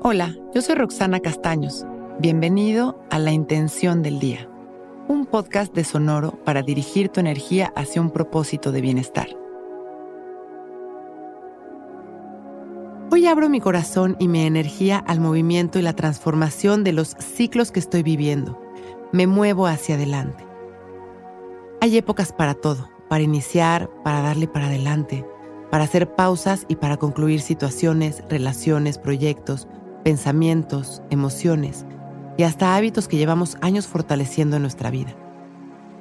Hola, yo soy Roxana Castaños. Bienvenido a La Intención del Día, un podcast de Sonoro para dirigir tu energía hacia un propósito de bienestar. Hoy abro mi corazón y mi energía al movimiento y la transformación de los ciclos que estoy viviendo. Me muevo hacia adelante. Hay épocas para todo, para iniciar, para darle para adelante, para hacer pausas y para concluir situaciones, relaciones, proyectos, pensamientos, emociones y hasta hábitos que llevamos años fortaleciendo en nuestra vida.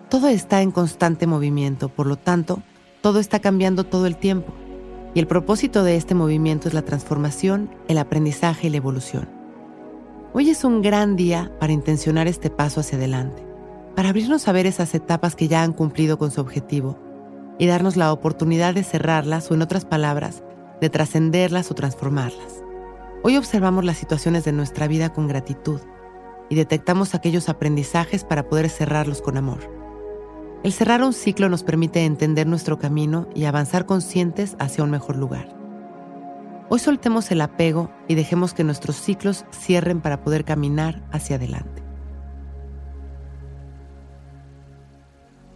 Todo está en constante movimiento, por lo tanto, todo está cambiando todo el tiempo y el propósito de este movimiento es la transformación, el aprendizaje y la evolución. Hoy es un gran día para intencionar este paso hacia adelante, para abrirnos a ver esas etapas que ya han cumplido con su objetivo y darnos la oportunidad de cerrarlas o en otras palabras, de trascenderlas o transformarlas. Hoy observamos las situaciones de nuestra vida con gratitud y detectamos aquellos aprendizajes para poder cerrarlos con amor. El cerrar un ciclo nos permite entender nuestro camino y avanzar conscientes hacia un mejor lugar. Hoy soltemos el apego y dejemos que nuestros ciclos cierren para poder caminar hacia adelante.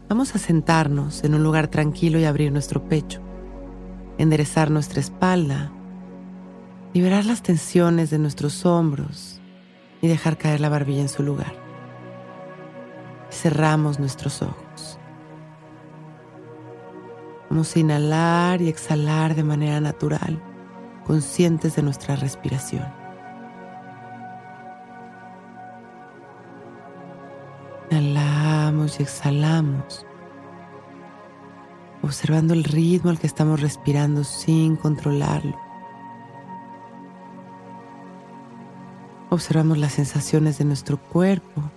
Vamos a sentarnos en un lugar tranquilo y abrir nuestro pecho, enderezar nuestra espalda, liberar las tensiones de nuestros hombros y dejar caer la barbilla en su lugar. Cerramos nuestros ojos. Vamos a inhalar y exhalar de manera natural, conscientes de nuestra respiración. Inhalamos y exhalamos, observando el ritmo al que estamos respirando sin controlarlo. Observamos las sensaciones de nuestro cuerpo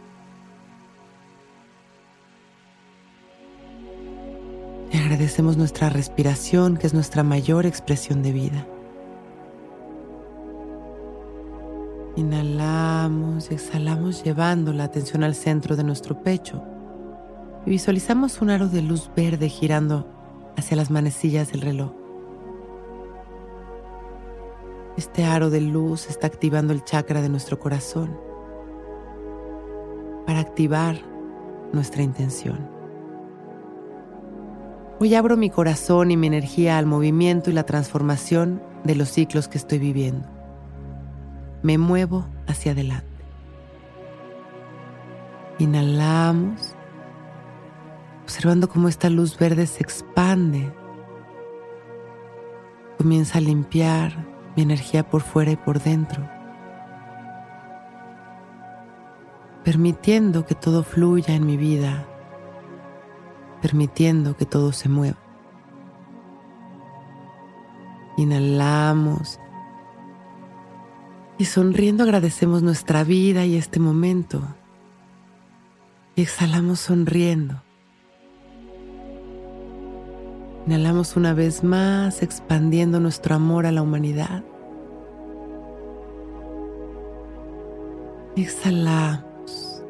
agradecemos nuestra respiración, que es nuestra mayor expresión de vida. Inhalamos y exhalamos llevando la atención al centro de nuestro pecho y visualizamos un aro de luz verde girando hacia las manecillas del reloj. Este aro de luz está activando el chakra de nuestro corazón para activar nuestra intención. Hoy abro mi corazón y mi energía al movimiento y la transformación de los ciclos que estoy viviendo. Me muevo hacia adelante. Inhalamos, observando cómo esta luz verde se expande. Comienza a limpiar mi energía por fuera y por dentro, permitiendo que todo fluya en mi vida permitiendo que todo se mueva. Inhalamos y sonriendo agradecemos nuestra vida y este momento. Y exhalamos sonriendo. Inhalamos una vez más expandiendo nuestro amor a la humanidad. Exhalamos.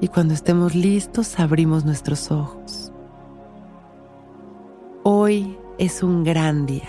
Y cuando estemos listos, abrimos nuestros ojos. Hoy es un gran día.